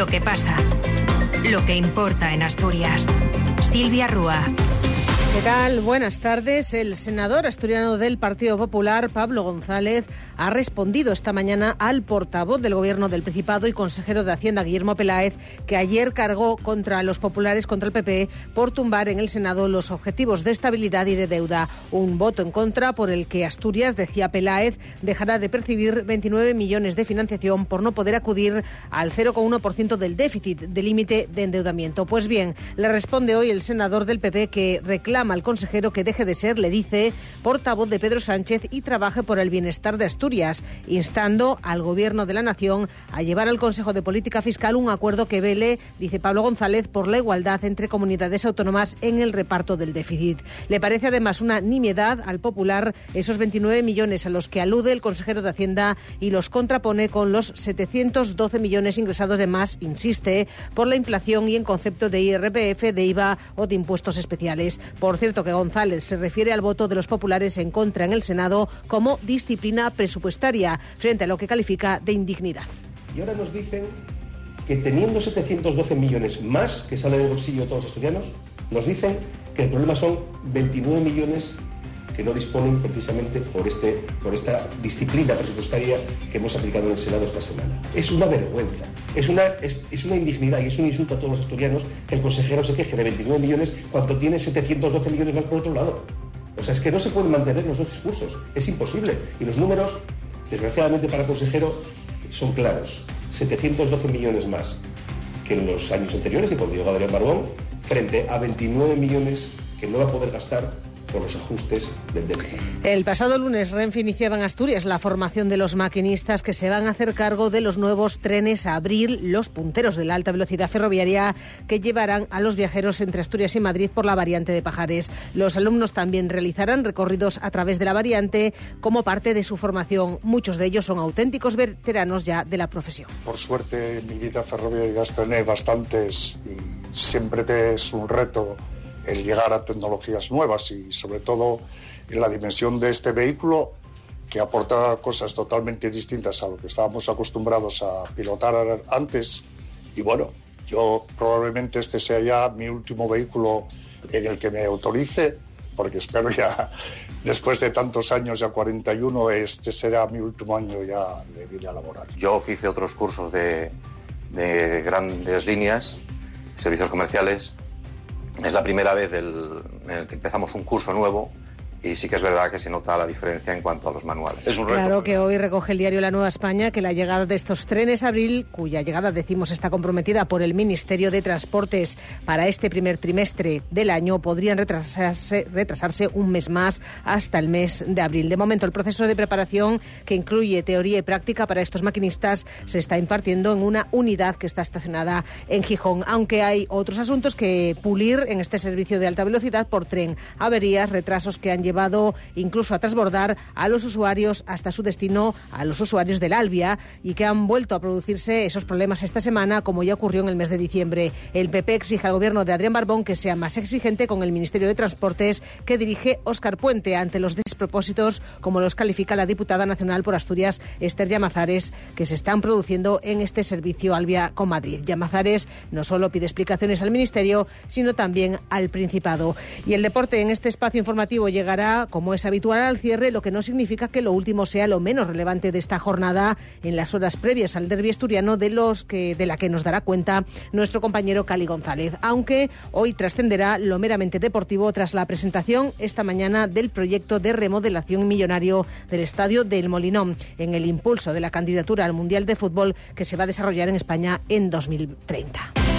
Lo que pasa. Lo que importa en Asturias. Silvia Rúa. ¿Qué tal? Buenas tardes. El senador asturiano del Partido Popular, Pablo González, ha respondido esta mañana al portavoz del Gobierno del Principado y consejero de Hacienda, Guillermo Peláez, que ayer cargó contra los populares, contra el PP, por tumbar en el Senado los objetivos de estabilidad y de deuda. Un voto en contra por el que Asturias, decía Peláez, dejará de percibir 29 millones de financiación por no poder acudir al 0,1% del déficit de límite de endeudamiento. Pues bien, le responde hoy el senador del PP que reclama al consejero que deje de ser, le dice, portavoz de Pedro Sánchez y trabaje por el bienestar de Asturias, instando al Gobierno de la Nación a llevar al Consejo de Política Fiscal un acuerdo que vele, dice Pablo González, por la igualdad entre comunidades autónomas en el reparto del déficit. Le parece además una nimiedad al popular esos 29 millones a los que alude el consejero de Hacienda y los contrapone con los 712 millones ingresados de más, insiste, por la inflación y en concepto de IRPF, de IVA o de impuestos especiales. Cierto, que González se refiere al voto de los populares en contra en el Senado como disciplina presupuestaria, frente a lo que califica de indignidad. Y ahora nos dicen que teniendo 712 millones más que sale del bolsillo de todos los estudiantes, nos dicen que el problema son 29 millones que no disponen precisamente por, este, por esta disciplina presupuestaria que hemos aplicado en el Senado esta semana. Es una vergüenza, es una, es, es una indignidad y es un insulto a todos los asturianos que el consejero se queje de 29 millones cuando tiene 712 millones más por otro lado. O sea, es que no se pueden mantener los dos discursos, es imposible. Y los números, desgraciadamente para el consejero, son claros. 712 millones más que en los años anteriores, y cuando llegó Adrián Barbón, frente a 29 millones que no va a poder gastar por los ajustes del déficit. El pasado lunes Renfe iniciaba en Asturias la formación de los maquinistas que se van a hacer cargo de los nuevos trenes a Abril, los punteros de la alta velocidad ferroviaria que llevarán a los viajeros entre Asturias y Madrid por la variante de Pajares. Los alumnos también realizarán recorridos a través de la variante como parte de su formación. Muchos de ellos son auténticos veteranos ya de la profesión. Por suerte en mi vida ferroviaria ya estrené bastantes y siempre te es un reto el llegar a tecnologías nuevas y sobre todo en la dimensión de este vehículo que aporta cosas totalmente distintas a lo que estábamos acostumbrados a pilotar antes. Y bueno, yo probablemente este sea ya mi último vehículo en el que me autorice, porque espero ya, después de tantos años, ya 41, este será mi último año ya de vida laboral. Yo hice otros cursos de, de grandes líneas, servicios comerciales, es la primera vez en el que empezamos un curso nuevo y sí que es verdad que se nota la diferencia en cuanto a los manuales. Es un reto. Claro que hoy recoge el diario La Nueva España que la llegada de estos trenes abril, cuya llegada decimos está comprometida por el Ministerio de Transportes para este primer trimestre del año, podrían retrasarse, retrasarse un mes más hasta el mes de abril. De momento, el proceso de preparación que incluye teoría y práctica para estos maquinistas se está impartiendo en una unidad que está estacionada en Gijón, aunque hay otros asuntos que pulir en este servicio de alta velocidad por tren, averías, retrasos que han llevado incluso a transbordar a los usuarios hasta su destino, a los usuarios del Albia, y que han vuelto a producirse esos problemas esta semana, como ya ocurrió en el mes de diciembre. El PP exige al gobierno de Adrián Barbón que sea más exigente con el Ministerio de Transportes que dirige Óscar Puente ante los despropósitos, como los califica la diputada nacional por Asturias, Esther Llamazares, que se están produciendo en este servicio Albia con Madrid. Llamazares no solo pide explicaciones al Ministerio, sino también al Principado. Y el deporte en este espacio informativo llegará como es habitual, al cierre, lo que no significa que lo último sea lo menos relevante de esta jornada en las horas previas al derbi asturiano de los que de la que nos dará cuenta nuestro compañero Cali González, aunque hoy trascenderá lo meramente deportivo tras la presentación esta mañana del proyecto de remodelación millonario del estadio del Molinón en el impulso de la candidatura al Mundial de Fútbol que se va a desarrollar en España en 2030.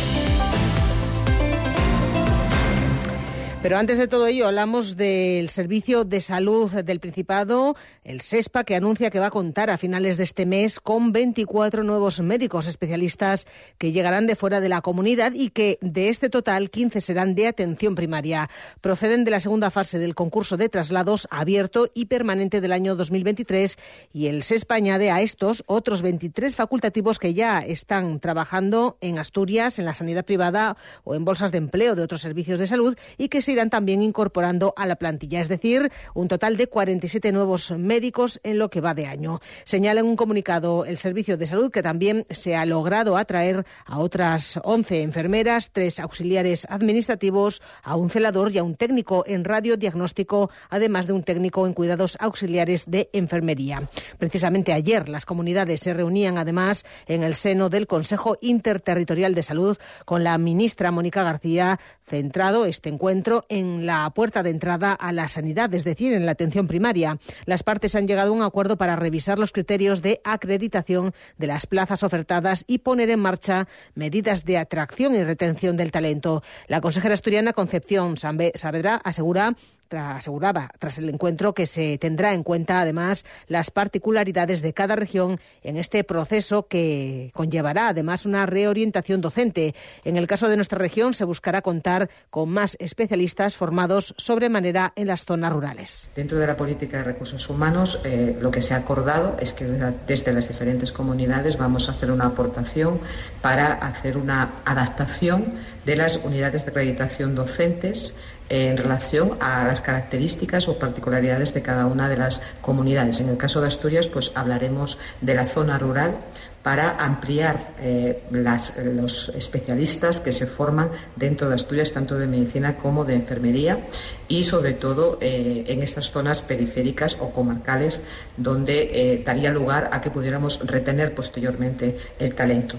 Pero antes de todo ello, hablamos del Servicio de Salud del Principado, el SESPA, que anuncia que va a contar a finales de este mes con 24 nuevos médicos especialistas que llegarán de fuera de la comunidad y que de este total 15 serán de atención primaria. Proceden de la segunda fase del concurso de traslados abierto y permanente del año 2023 y el SESPA añade a estos otros 23 facultativos que ya están trabajando en Asturias, en la sanidad privada o en bolsas de empleo de otros servicios de salud y que se se irán también incorporando a la plantilla, es decir, un total de 47 nuevos médicos en lo que va de año. Señala en un comunicado el Servicio de Salud que también se ha logrado atraer a otras 11 enfermeras, tres auxiliares administrativos, a un celador y a un técnico en radiodiagnóstico, además de un técnico en cuidados auxiliares de enfermería. Precisamente ayer las comunidades se reunían además en el seno del Consejo Interterritorial de Salud con la ministra Mónica García, centrado este encuentro en la puerta de entrada a la sanidad, es decir, en la atención primaria. Las partes han llegado a un acuerdo para revisar los criterios de acreditación de las plazas ofertadas y poner en marcha medidas de atracción y retención del talento. La consejera asturiana Concepción Saavedra asegura aseguraba tras el encuentro que se tendrá en cuenta además las particularidades de cada región en este proceso que conllevará además una reorientación docente. En el caso de nuestra región se buscará contar con más especialistas formados sobremanera en las zonas rurales. Dentro de la política de recursos humanos eh, lo que se ha acordado es que desde las diferentes comunidades vamos a hacer una aportación para hacer una adaptación de las unidades de acreditación docentes en relación a las características o particularidades de cada una de las comunidades. En el caso de Asturias, pues hablaremos de la zona rural para ampliar eh, los especialistas que se forman dentro de Asturias, tanto de medicina como de enfermería, y sobre todo eh, en esas zonas periféricas o comarcales donde eh, daría lugar a que pudiéramos retener posteriormente el talento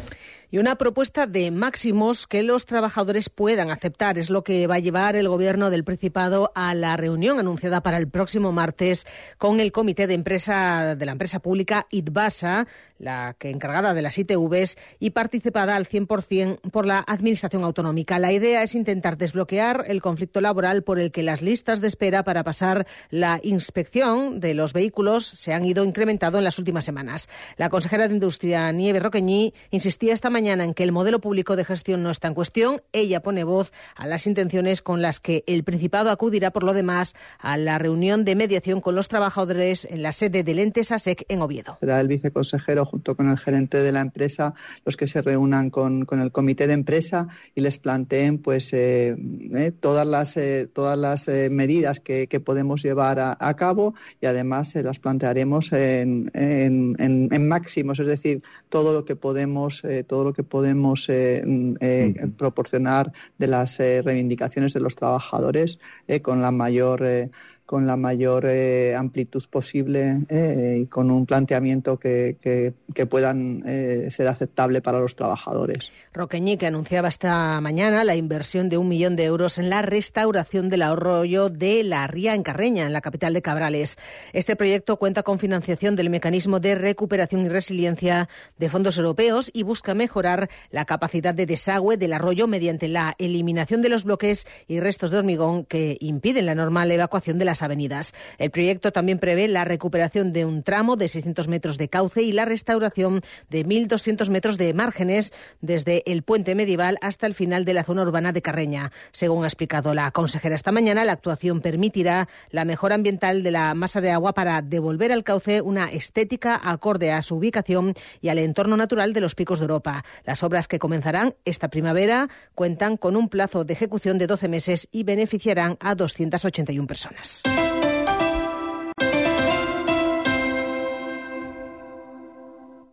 y una propuesta de máximos que los trabajadores puedan aceptar. Es lo que va a llevar el Gobierno del Principado a la reunión anunciada para el próximo martes con el Comité de Empresa de la empresa pública ITBASA, la que encargada de las ITVs y participada al 100% por la Administración Autonómica. La idea es intentar desbloquear el conflicto laboral por el que las listas de espera para pasar la inspección de los vehículos se han ido incrementando en las últimas semanas. La consejera de Industria, Nieve Roqueñí, insistía esta mañana mañana en que el modelo público de gestión no está en cuestión, ella pone voz a las intenciones con las que el Principado acudirá, por lo demás, a la reunión de mediación con los trabajadores en la sede del ente SASEC en Oviedo. Será el viceconsejero junto con el gerente de la empresa los que se reúnan con, el comité de empresa y les planteen pues eh, eh, todas las, eh, todas las medidas que, podemos llevar a, cabo y además las plantearemos en, en, máximos, es decir, todo lo que podemos, todo lo que podemos eh, mm, eh, proporcionar de las eh, reivindicaciones de los trabajadores con la mayor con la mayor eh, amplitud posible eh, y con un planteamiento que, que, puedan eh, ser aceptable para los trabajadores. Roqueñi, que anunciaba esta mañana la inversión de un millón de euros en la restauración del arroyo de la Ría en Carreña, en la capital de Cabrales. Este proyecto cuenta con financiación del mecanismo de recuperación y resiliencia de fondos europeos y busca mejorar la capacidad de desagüe del arroyo mediante la eliminación de los bloques y restos de hormigón que impiden la normal evacuación de las avenidas. El proyecto también prevé la recuperación de un tramo de 600 metros de cauce y la restauración de 1.200 metros de márgenes desde el puente medieval hasta el final de la zona urbana de Carreña. Según ha explicado la consejera esta mañana, la actuación permitirá la mejora ambiental de la masa de agua para devolver al cauce una estética acorde a su ubicación y al entorno natural de los picos de Europa. Las obras que comenzarán esta primavera cuentan con un plazo de ejecución de 12 meses y beneficiarán a 281 personas.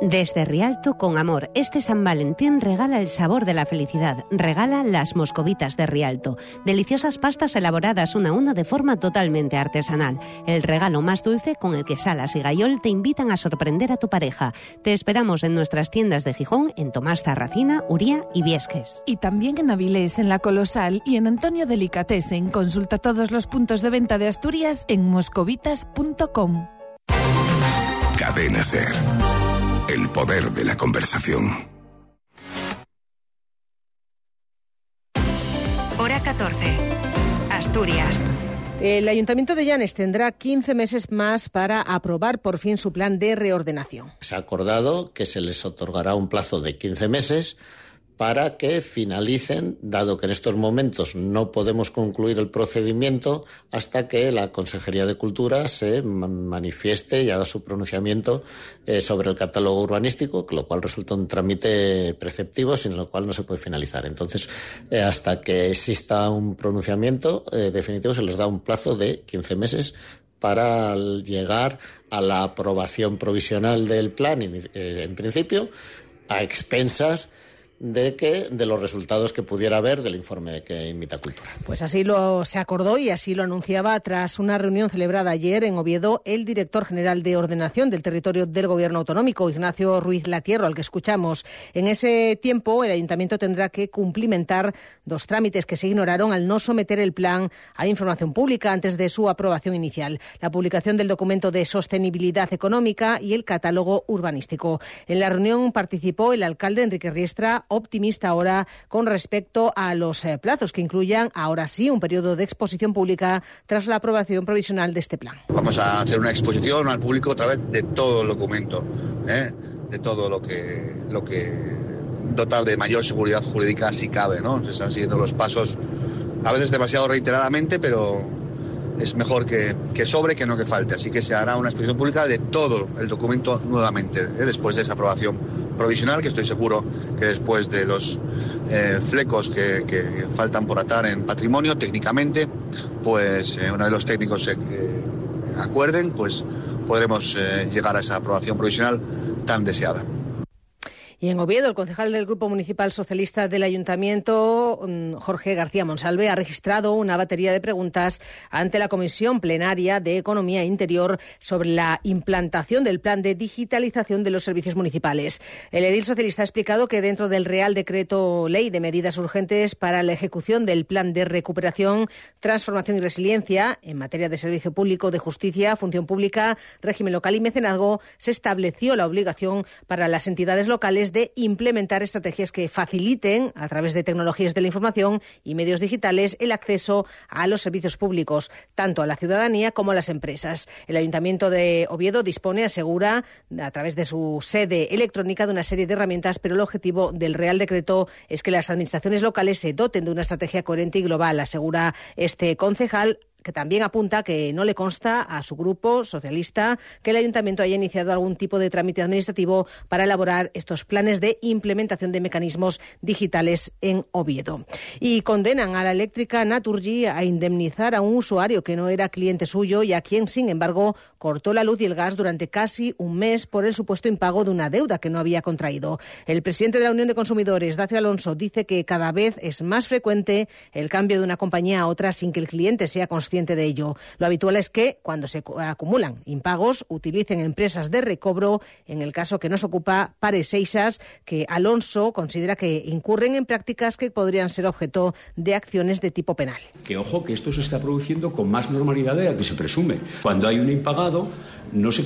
Desde Rialto con amor, este San Valentín regala el sabor de la felicidad. Regala las moscovitas de Rialto. Deliciosas pastas elaboradas una a una de forma totalmente artesanal. El regalo más dulce con el que Salas y Gayol te invitan a sorprender a tu pareja. Te esperamos en nuestras tiendas de Gijón, en Tomás Zarracina, Uría y Viesques. Y también en Avilés, en La Colosal y en Antonio Delicatessen. Consulta todos los puntos de venta de Asturias en moscovitas.com. Cadena Ser. El poder de la conversación. Hora 14. Asturias. El Ayuntamiento de Llanes tendrá 15 meses más para aprobar por fin su plan de reordenación. Se ha acordado que se les otorgará un plazo de 15 meses para que finalicen, dado que en estos momentos no podemos concluir el procedimiento hasta que la Consejería de Cultura se manifieste y haga su pronunciamiento eh, sobre el catálogo urbanístico, lo cual resulta un trámite preceptivo sin el cual no se puede finalizar. Entonces, eh, hasta que exista un pronunciamiento eh, definitivo, se les da un plazo de 15 meses para llegar a la aprobación provisional del plan, en principio, a expensas de que de los resultados que pudiera haber del informe que imita Cultura. Pues así lo se acordó y así lo anunciaba tras una reunión celebrada ayer en Oviedo el director general de ordenación del territorio del Gobierno autonómico, Ignacio Ruiz Latierro, al que escuchamos. En ese tiempo el ayuntamiento tendrá que cumplimentar dos trámites que se ignoraron al no someter el plan a información pública antes de su aprobación inicial, la publicación del documento de sostenibilidad económica y el catálogo urbanístico. En la reunión participó el alcalde Enrique Riestra optimista ahora con respecto a los eh, plazos que incluyan ahora sí un periodo de exposición pública tras la aprobación provisional de este plan. Vamos a hacer una exposición al público otra vez de todo el documento, ¿eh? de todo lo que, lo que dotar de mayor seguridad jurídica si cabe, ¿no? Se están siguiendo los pasos a veces demasiado reiteradamente, pero es mejor que, que, sobre que no que falte. Así que se hará una exposición pública de todo el documento nuevamente, ¿eh? después de esa aprobación provisional, que estoy seguro que después de los eh, flecos que, faltan por atar en patrimonio, técnicamente, pues eh, uno de los técnicos se acuerden, pues podremos llegar a esa aprobación provisional tan deseada. Y en Oviedo, el concejal del Grupo Municipal Socialista del Ayuntamiento, mm, Jorge García Monsalve, ha registrado una batería de preguntas ante la Comisión Plenaria de Economía Interior sobre la implantación del plan de digitalización de los servicios municipales. El edil socialista ha explicado que dentro del Real Decreto Ley de Medidas Urgentes para la ejecución del plan de recuperación, transformación y resiliencia en materia de servicio público, de justicia, función pública, régimen local y mecenazgo, se estableció la obligación para las entidades locales de implementar estrategias que faciliten, a través de tecnologías de la información y medios digitales, el acceso a los servicios públicos, tanto a la ciudadanía como a las empresas. El Ayuntamiento de Oviedo dispone, asegura, a través de su sede electrónica, de una serie de herramientas, pero el objetivo del Real Decreto es que las administraciones locales se doten de una estrategia coherente y global, asegura este concejal que también apunta que no le consta a su grupo socialista que el ayuntamiento haya iniciado algún tipo de trámite administrativo para elaborar estos planes de implementación de mecanismos digitales en Oviedo. Y condenan a la eléctrica Naturgy a indemnizar a un usuario que no era cliente suyo y a quien, sin embargo, cortó la luz y el gas durante casi un mes por el supuesto impago de una deuda que no había contraído. El presidente de la Unión de Consumidores, Dacio Alonso, dice que cada vez es más frecuente el cambio de una compañía a otra sin que el cliente sea consciente de ello. Lo habitual es que, cuando se acumulan impagos, utilicen empresas de recobro, en el caso que nos ocupa Pares Eixas, que Alonso considera que incurren en prácticas que podrían ser objeto de acciones de tipo penal. Que ojo, que esto se está produciendo con más normalidad de la que se presume. Cuando hay un impagado, no se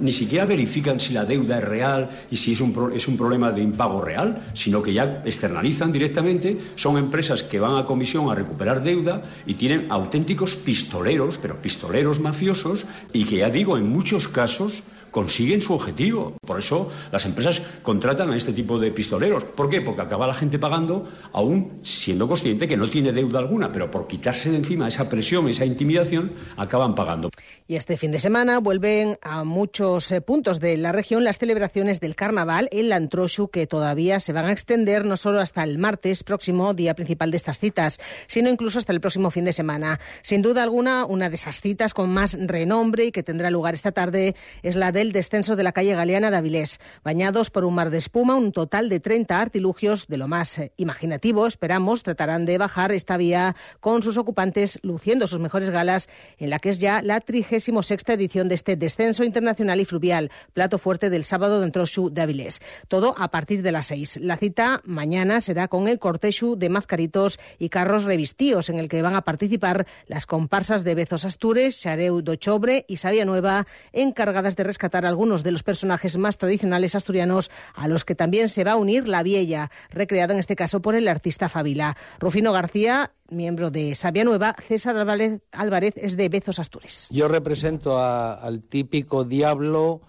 ni siquiera verifican si la deuda es real y si es un, es un problema de impago real, sino que ya externalizan directamente, son empresas que van a comisión a recuperar deuda y tienen auténticos pistoleros, pero pistoleros mafiosos, y que ya digo, en muchos casos consiguen su objetivo. Por eso las empresas contratan a este tipo de pistoleros. ¿Por qué? Porque acaba la gente pagando aún siendo consciente que no tiene deuda alguna, pero por quitarse de encima esa presión, esa intimidación, acaban pagando. Y este fin de semana vuelven a muchos eh, puntos de la región las celebraciones del carnaval en Lantroshu, que todavía se van a extender no solo hasta el martes próximo, día principal de estas citas, sino incluso hasta el próximo fin de semana. Sin duda alguna, una de esas citas con más renombre y que tendrá lugar esta tarde es la del descenso de la calle Galeana de Avilés. Bañados por un mar de espuma, un total de 30 artilugios de lo más eh, imaginativo, esperamos, tratarán de bajar esta vía con sus ocupantes luciendo sus mejores galas en la que es ya la 36 edición de este descenso internacional y fluvial, plato fuerte del sábado de Entroshu de Avilés. Todo a partir de las 6. La cita mañana será con el cortejo de mazcaritos y carros revistíos en el que van a participar las comparsas de Bezos Astures, Xareu do Chobre y Sabia Nueva encargadas de rescatar rescatar algunos de los personajes más tradicionales asturianos a los que también se va a unir la Vieja, recreada en este caso por el artista Fabila. Rufino García, miembro de Sabia Nueva, César Álvarez, es de Bezos Astures. Yo represento al típico diablo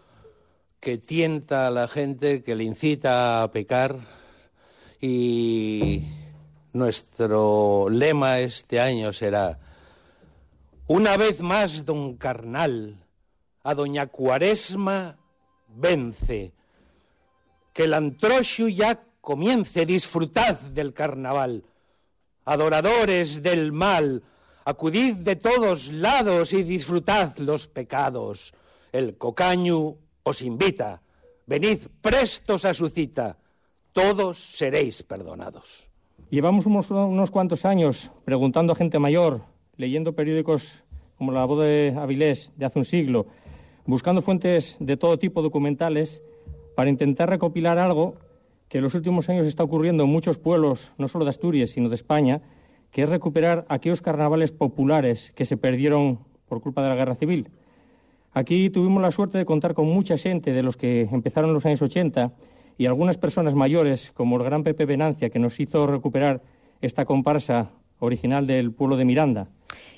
que tienta a la gente, que le incita a pecar y nuestro lema este año será una vez más, don Carnal, a doña Cuaresma vence. Que el antroxo ya comience, disfrutad del carnaval. Adoradores del mal, acudid de todos lados y disfrutad los pecados. El cocaño os invita, venid prestos a su cita, todos seréis perdonados. Llevamos unos, cuantos años preguntando a gente mayor, leyendo periódicos como La Voz de Avilés de hace un siglo, buscando fuentes de todo tipo documentales para intentar recopilar algo que en los últimos años está ocurriendo en muchos pueblos, no solo de Asturias, sino de España, que es recuperar aquellos carnavales populares que se perdieron por culpa de la guerra civil. Aquí tuvimos la suerte de contar con mucha gente de los que empezaron en los años 80 y algunas personas mayores, como el gran Pepe Venancia, que nos hizo recuperar esta comparsa original del pueblo de Miranda.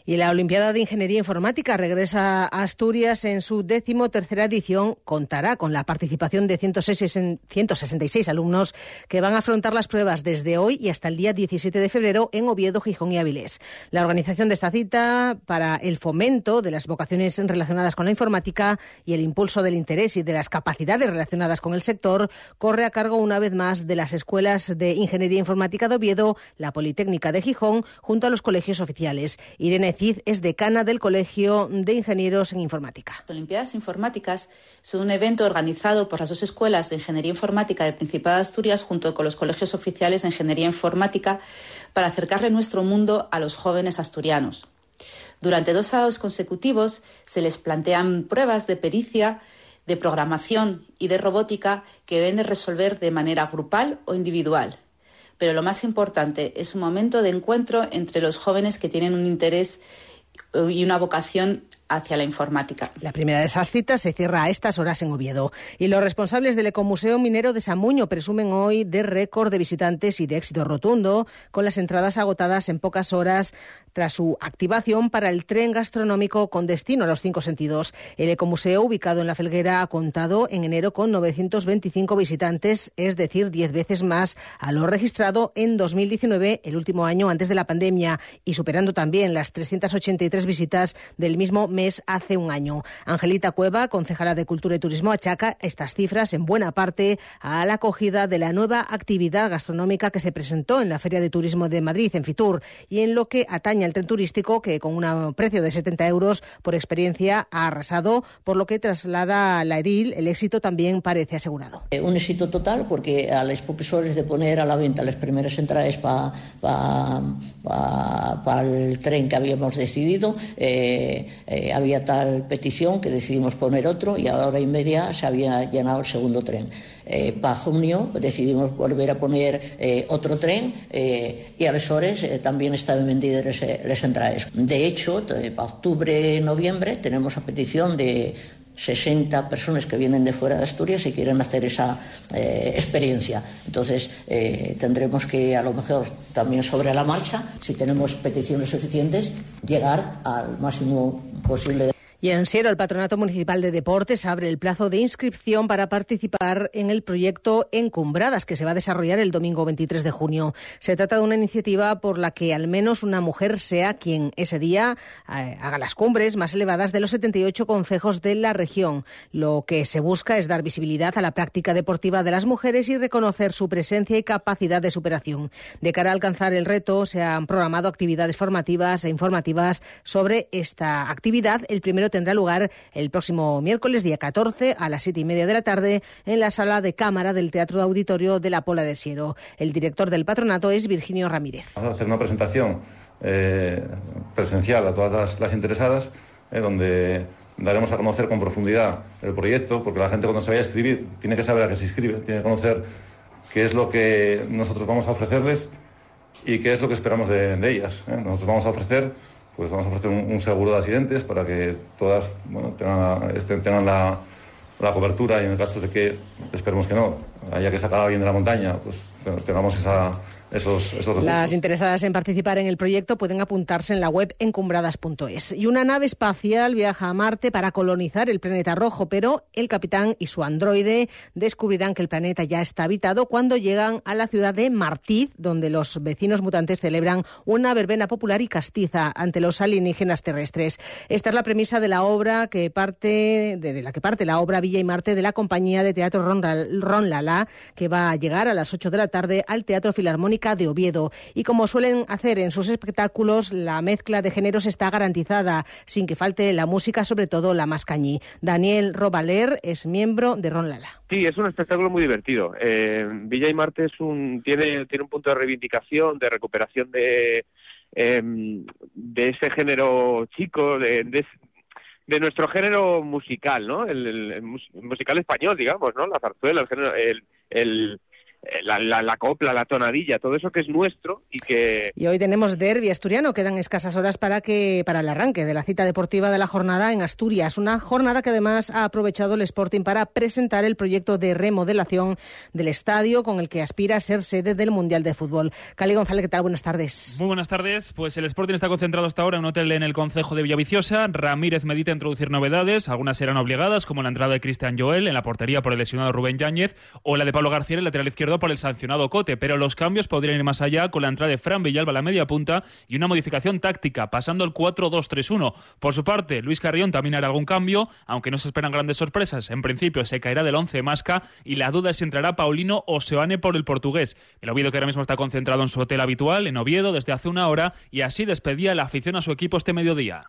Y la Olimpiada de Ingeniería Informática regresa a Asturias en su décimo tercera edición. Contará con la participación de 166 alumnos que van a afrontar las pruebas desde hoy y hasta el día 17 de febrero en Oviedo, Gijón y Avilés. La organización de esta cita para el fomento de las vocaciones relacionadas con la informática y el impulso del interés y de las capacidades relacionadas con el sector corre a cargo una vez más de las escuelas de Ingeniería Informática de Oviedo, la Politécnica de Gijón, junto a los colegios oficiales. Irene Cid es decana del Colegio de Ingenieros en Informática. Las Olimpiadas Informáticas son un evento organizado por las dos escuelas de Ingeniería Informática del Principado de Asturias junto con los colegios oficiales de Ingeniería Informática para acercarle nuestro mundo a los jóvenes asturianos. Durante dos sábados consecutivos se les plantean pruebas de pericia, de programación y de robótica que deben de resolver de manera grupal o individual pero lo más importante es un momento de encuentro entre los jóvenes que tienen un interés y una vocación hacia la informática. La primera de esas citas se cierra a estas horas en Oviedo. Y los responsables del Ecomuseo Minero de Samuño presumen hoy de récord de visitantes y de éxito rotundo, con las entradas agotadas en pocas horas tras su activación para el tren gastronómico con destino a los cinco sentidos. El Ecomuseo, ubicado en La Felguera, ha contado en enero con 925 visitantes, es decir, 10 veces más a lo registrado en 2019, el último año antes de la pandemia, y superando también las 383 visitas del mismo mes hace un año. Angelita Cueva, concejala de Cultura y Turismo, achaca estas cifras en buena parte a la acogida de la nueva actividad gastronómica que se presentó en la Feria de Turismo de Madrid, en Fitur, y en lo que atañe al tren turístico, que con un precio de 70 euros por experiencia ha arrasado, por lo que traslada la edil, el éxito también parece asegurado. Eh, un éxito total porque a los profesores de poner a la venta las primeras entradas para pa, el tren que habíamos decidido, eh, eh, había tal petición que decidimos poner otro y a la hora y media se había llenado el segundo tren. Eh, para junio decidimos volver a poner eh, otro tren eh, y a las horas también están vendidas las entradas. De hecho, para octubre, noviembre tenemos a petición de 60 personas que vienen de fuera de Asturias y quieren hacer esa experiencia. Entonces, tendremos que, a lo mejor, también sobre la marcha, si tenemos peticiones suficientes, llegar al máximo posible. Y en Siero, el Patronato Municipal de Deportes abre el plazo de inscripción para participar en el proyecto Encumbradas, que se va a desarrollar el domingo 23 de junio. Se trata de una iniciativa por la que al menos una mujer sea quien ese día eh, haga las cumbres más elevadas de los 78 concejos de la región. Lo que se busca es dar visibilidad a la práctica deportiva de las mujeres y reconocer su presencia y capacidad de superación. De cara a alcanzar el reto, se han programado actividades formativas e informativas sobre esta actividad. El primero tendrá lugar el próximo miércoles, día 14, a las siete y media de la tarde, en la sala de cámara del Teatro Auditorio de la Pola de Siero. El director del patronato es Virginio Ramírez. Vamos a hacer una presentación eh, presencial a todas las, interesadas, eh, donde daremos a conocer con profundidad el proyecto, porque la gente cuando se vaya a escribir tiene que saber a qué se inscribe, tiene que conocer qué es lo que nosotros vamos a ofrecerles y qué es lo que esperamos de, ellas. Eh. Nosotros vamos a ofrecer pues vamos a ofrecer un, seguro de accidentes para que todas tengan, la, la cobertura y en el caso de que, esperemos que no, haya que sacar a alguien de la montaña, pues tengamos esos, esos. Las interesadas en participar en el proyecto pueden apuntarse en la web encumbradas.es. Y una nave espacial viaja a Marte para colonizar el planeta rojo, pero el capitán y su androide descubrirán que el planeta ya está habitado cuando llegan a la ciudad de Martiz, donde los vecinos mutantes celebran una verbena popular y castiza ante los alienígenas terrestres. Esta es la premisa de la obra que parte de, la que parte la obra Villa y Marte de la compañía de teatro Ron, Ron Lala, que va a llegar a las 8 de la tarde al Teatro Filarmónica de Oviedo. Y como suelen hacer en sus espectáculos, la mezcla de géneros está garantizada, sin que falte la música, sobre todo la más cañí. Daniel Robaler es miembro de Ron Lala. Sí, es un espectáculo muy divertido. Eh, Villa y Marte tiene un punto de reivindicación, de recuperación de, em, de ese género chico, de, de, nuestro género musical, ¿no? El, musical español, digamos, ¿no? La zarzuela, el género, el eh, la, la, copla, la tonadilla, todo eso que es nuestro y que... Y hoy tenemos derby asturiano, quedan escasas horas para, que, para el arranque de la cita deportiva de la jornada en Asturias, una jornada que además ha aprovechado el Sporting para presentar el proyecto de remodelación del estadio con el que aspira a ser sede del Mundial de Fútbol. Cali González, ¿qué tal? Buenas tardes. Muy buenas tardes. Pues el Sporting está concentrado hasta ahora en un hotel en el Concejo de Villaviciosa. Ramírez medita introducir novedades, algunas serán obligadas, como la entrada de Cristian Joel en la portería por el lesionado Rubén Yáñez o la de Pablo García en el lateral izquierdo por el sancionado Cote, pero los cambios podrían ir más allá con la entrada de Fran Villalba a la media punta y una modificación táctica, pasando el 4-2-3-1. Por su parte, Luis Carrión también hará algún cambio, aunque no se esperan grandes sorpresas. En principio se caerá del 11 Masca y la duda es si entrará Paulino o Seoane por el portugués. El Oviedo que ahora mismo está concentrado en su hotel habitual, en Oviedo, desde hace una hora, y así despedía la afición a su equipo este mediodía.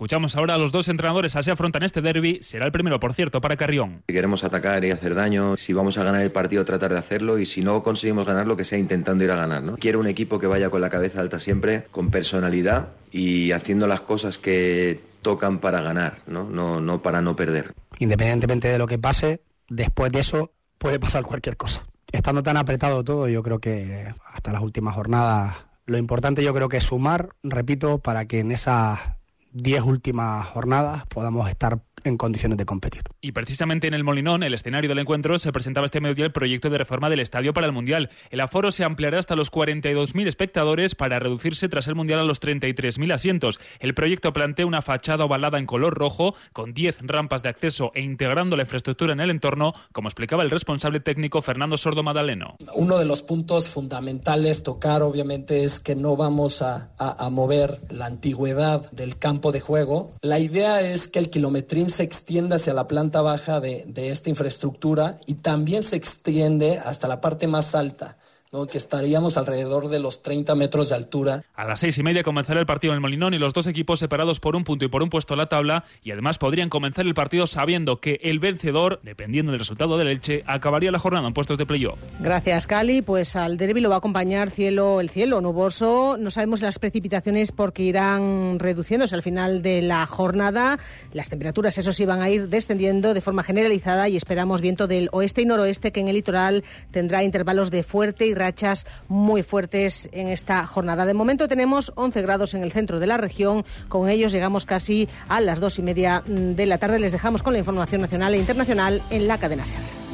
Escuchamos ahora a los dos entrenadores así afrontan este derby. Será el primero, por cierto, para Carrión. Si queremos atacar y hacer daño, si vamos a ganar el partido, tratar de hacerlo y si no conseguimos ganar, lo que sea intentando ir a ganar. ¿no? Quiero un equipo que vaya con la cabeza alta siempre, con personalidad y haciendo las cosas que tocan para ganar, no, no, no para no perder. Independientemente de lo que pase, después de eso puede pasar cualquier cosa. Estando tan apretado todo, yo creo que hasta las últimas jornadas lo importante yo creo que es sumar, repito, para que en esa 10 últimas jornadas podamos estar en condiciones de competir. Y precisamente en el Molinón, el escenario del encuentro, se presentaba este mediodía el proyecto de reforma del estadio para el Mundial. El aforo se ampliará hasta los 42.000 espectadores para reducirse tras el Mundial a los 33.000 asientos. El proyecto plantea una fachada ovalada en color rojo, con 10 rampas de acceso e integrando la infraestructura en el entorno, como explicaba el responsable técnico Fernando Sordo Madaleno. Uno de los puntos fundamentales tocar, obviamente, es que no vamos a, a mover la antigüedad del campo de juego. La idea es que el kilometrín se extiende hacia la planta baja de, de esta infraestructura y también se extiende hasta la parte más alta que estaríamos alrededor de los 30 metros de altura. A las seis y media comenzará el partido en el Molinón y los dos equipos separados por un punto y por un puesto en la tabla y además podrían comenzar el partido sabiendo que el vencedor, dependiendo del resultado del Elche, acabaría la jornada en puestos de playoff. Gracias, Cali. Pues al derby lo va a acompañar cielo, el cielo nuboso. No sabemos las precipitaciones porque irán reduciéndose al final de la jornada. Las temperaturas, eso sí, van a ir descendiendo de forma generalizada y esperamos viento del oeste y noroeste que en el litoral tendrá intervalos de fuerte y rachas muy fuertes en esta jornada. De momento tenemos 11 grados en el centro de la región. Con ellos llegamos casi a las dos y media de la tarde. Les dejamos con la información nacional e internacional en la cadena SER.